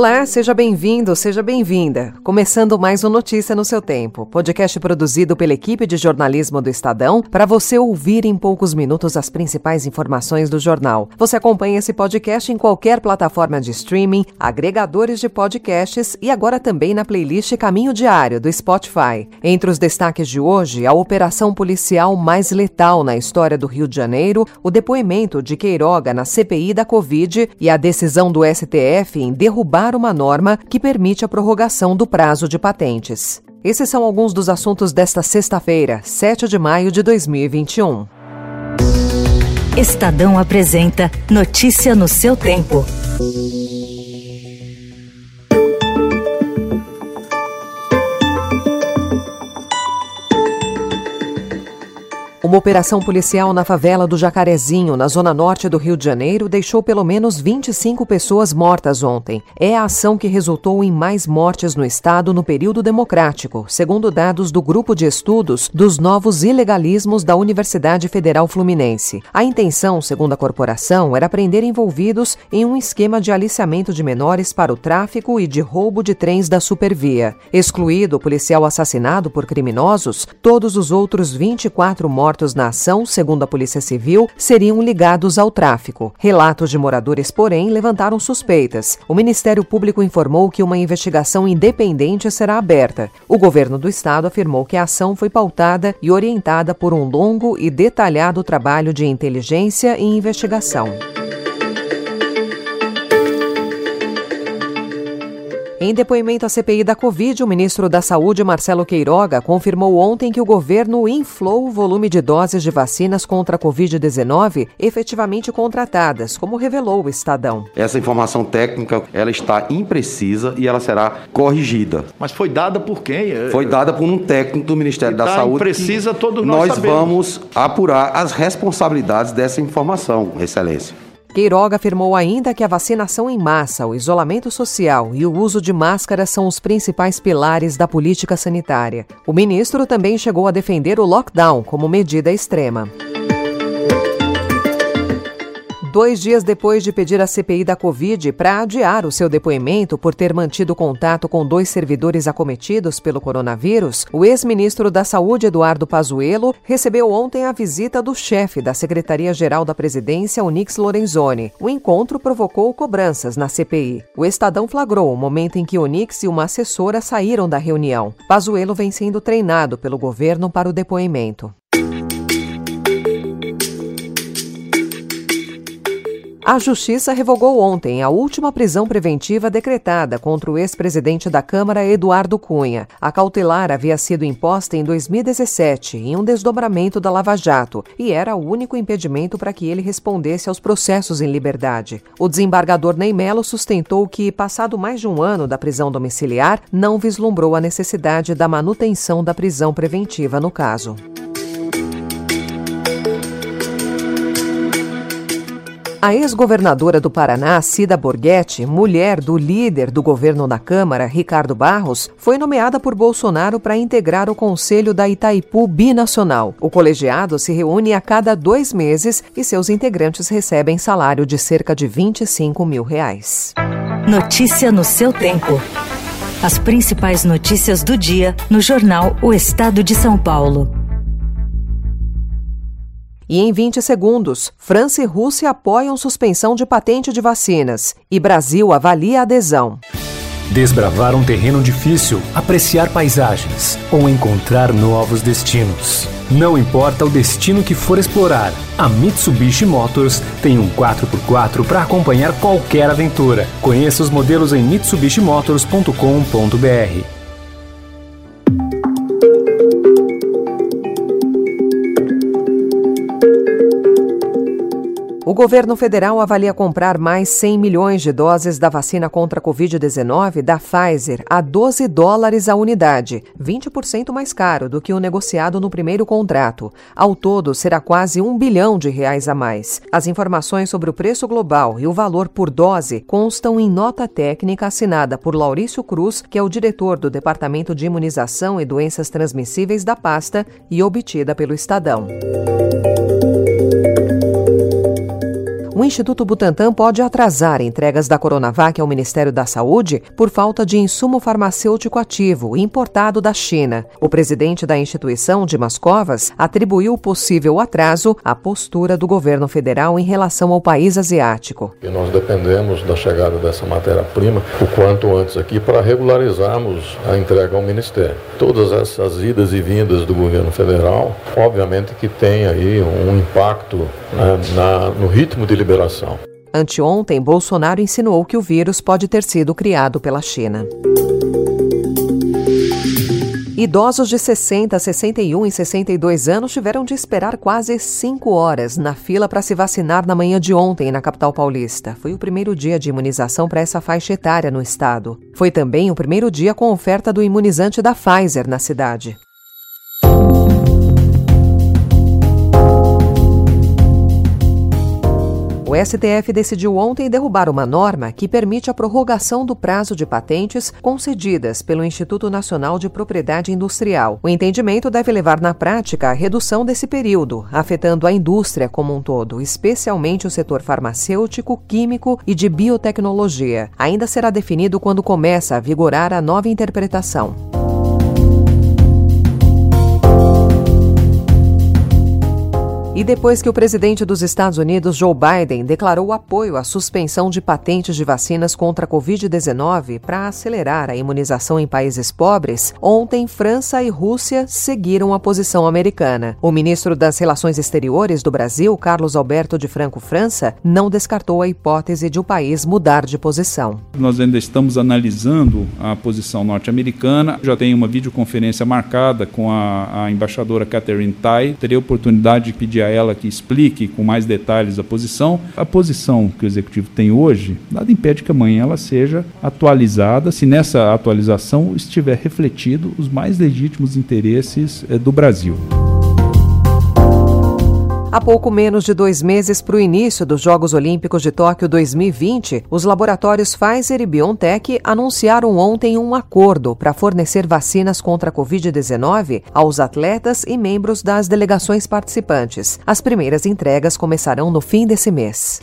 Olá, seja bem-vindo, seja bem-vinda. Começando mais um Notícia no seu tempo, podcast produzido pela equipe de jornalismo do Estadão para você ouvir em poucos minutos as principais informações do jornal. Você acompanha esse podcast em qualquer plataforma de streaming, agregadores de podcasts e agora também na playlist Caminho Diário do Spotify. Entre os destaques de hoje, a operação policial mais letal na história do Rio de Janeiro, o depoimento de Queiroga na CPI da Covid e a decisão do STF em derrubar uma norma que permite a prorrogação do prazo de patentes. Esses são alguns dos assuntos desta sexta-feira, 7 de maio de 2021. Estadão apresenta Notícia no seu tempo. Uma operação policial na favela do Jacarezinho, na zona norte do Rio de Janeiro, deixou pelo menos 25 pessoas mortas ontem. É a ação que resultou em mais mortes no estado no período democrático, segundo dados do Grupo de Estudos dos Novos Ilegalismos da Universidade Federal Fluminense. A intenção, segundo a corporação, era prender envolvidos em um esquema de aliciamento de menores para o tráfico e de roubo de trens da Supervia. Excluído o policial assassinado por criminosos, todos os outros 24 mortos mortos na ação, segundo a Polícia Civil, seriam ligados ao tráfico. Relatos de moradores, porém, levantaram suspeitas. O Ministério Público informou que uma investigação independente será aberta. O governo do estado afirmou que a ação foi pautada e orientada por um longo e detalhado trabalho de inteligência e investigação. Em depoimento à CPI da Covid, o ministro da Saúde, Marcelo Queiroga, confirmou ontem que o governo inflou o volume de doses de vacinas contra a Covid-19 efetivamente contratadas, como revelou o Estadão. Essa informação técnica ela está imprecisa e ela será corrigida. Mas foi dada por quem? Foi dada por um técnico do Ministério da tá Saúde. Precisa todos nós Nós sabemos. vamos apurar as responsabilidades dessa informação, Excelência. Queiroga afirmou ainda que a vacinação em massa, o isolamento social e o uso de máscaras são os principais pilares da política sanitária. O ministro também chegou a defender o lockdown como medida extrema. Dois dias depois de pedir à CPI da Covid para adiar o seu depoimento por ter mantido contato com dois servidores acometidos pelo coronavírus, o ex-ministro da Saúde, Eduardo Pazuello, recebeu ontem a visita do chefe da Secretaria-Geral da Presidência, Onix Lorenzoni. O encontro provocou cobranças na CPI. O Estadão flagrou o momento em que Onix e uma assessora saíram da reunião. Pazuello vem sendo treinado pelo governo para o depoimento. A Justiça revogou ontem a última prisão preventiva decretada contra o ex-presidente da Câmara, Eduardo Cunha. A cautelar havia sido imposta em 2017, em um desdobramento da Lava Jato, e era o único impedimento para que ele respondesse aos processos em liberdade. O desembargador Ney Melo sustentou que, passado mais de um ano da prisão domiciliar, não vislumbrou a necessidade da manutenção da prisão preventiva no caso. A ex-governadora do Paraná, Cida Borghetti, mulher do líder do governo na Câmara, Ricardo Barros, foi nomeada por Bolsonaro para integrar o Conselho da Itaipu Binacional. O colegiado se reúne a cada dois meses e seus integrantes recebem salário de cerca de 25 mil reais. Notícia no seu tempo. As principais notícias do dia no jornal O Estado de São Paulo. E em 20 segundos, França e Rússia apoiam suspensão de patente de vacinas e Brasil avalia adesão. Desbravar um terreno difícil, apreciar paisagens ou encontrar novos destinos. Não importa o destino que for explorar, a Mitsubishi Motors tem um 4x4 para acompanhar qualquer aventura. Conheça os modelos em mitsubishimotors.com.br. O governo federal avalia comprar mais 100 milhões de doses da vacina contra a Covid-19 da Pfizer a 12 dólares a unidade, 20% mais caro do que o negociado no primeiro contrato. Ao todo, será quase um bilhão de reais a mais. As informações sobre o preço global e o valor por dose constam em nota técnica assinada por Laurício Cruz, que é o diretor do Departamento de Imunização e Doenças Transmissíveis da pasta, e obtida pelo Estadão. O Instituto Butantan pode atrasar entregas da Coronavac ao Ministério da Saúde por falta de insumo farmacêutico ativo importado da China. O presidente da instituição, Dimas Covas, atribuiu o possível atraso à postura do governo federal em relação ao país asiático. E nós dependemos da chegada dessa matéria-prima o quanto antes aqui para regularizarmos a entrega ao Ministério. Todas essas idas e vindas do governo federal, obviamente que tem aí um impacto né, na, no ritmo de liberação liberação. Anteontem, Bolsonaro insinuou que o vírus pode ter sido criado pela China. Idosos de 60, 61 e 62 anos tiveram de esperar quase cinco horas na fila para se vacinar na manhã de ontem na capital paulista. Foi o primeiro dia de imunização para essa faixa etária no estado. Foi também o primeiro dia com oferta do imunizante da Pfizer na cidade. O STF decidiu ontem derrubar uma norma que permite a prorrogação do prazo de patentes concedidas pelo Instituto Nacional de Propriedade Industrial. O entendimento deve levar na prática a redução desse período, afetando a indústria como um todo, especialmente o setor farmacêutico, químico e de biotecnologia. Ainda será definido quando começa a vigorar a nova interpretação. E depois que o presidente dos Estados Unidos, Joe Biden, declarou apoio à suspensão de patentes de vacinas contra a Covid-19 para acelerar a imunização em países pobres, ontem França e Rússia seguiram a posição americana. O ministro das Relações Exteriores do Brasil, Carlos Alberto de Franco França, não descartou a hipótese de o país mudar de posição. Nós ainda estamos analisando a posição norte-americana. Já tem uma videoconferência marcada com a, a embaixadora Catherine Tai. Terei a oportunidade de pedir a ela que explique com mais detalhes a posição. A posição que o executivo tem hoje, nada impede que amanhã ela seja atualizada, se nessa atualização estiver refletido os mais legítimos interesses eh, do Brasil. Há pouco menos de dois meses para o início dos Jogos Olímpicos de Tóquio 2020, os laboratórios Pfizer e BioNTech anunciaram ontem um acordo para fornecer vacinas contra a Covid-19 aos atletas e membros das delegações participantes. As primeiras entregas começarão no fim desse mês.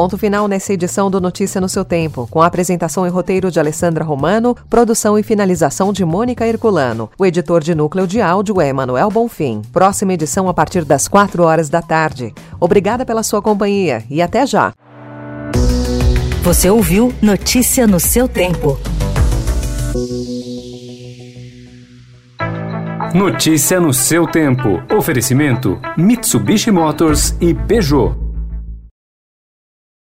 Ponto final nessa edição do Notícia no seu tempo, com a apresentação e roteiro de Alessandra Romano, produção e finalização de Mônica Herculano. O editor de núcleo de áudio é Emanuel Bonfim. Próxima edição a partir das 4 horas da tarde. Obrigada pela sua companhia e até já. Você ouviu Notícia no seu tempo. Notícia no seu tempo. Oferecimento: Mitsubishi Motors e Peugeot.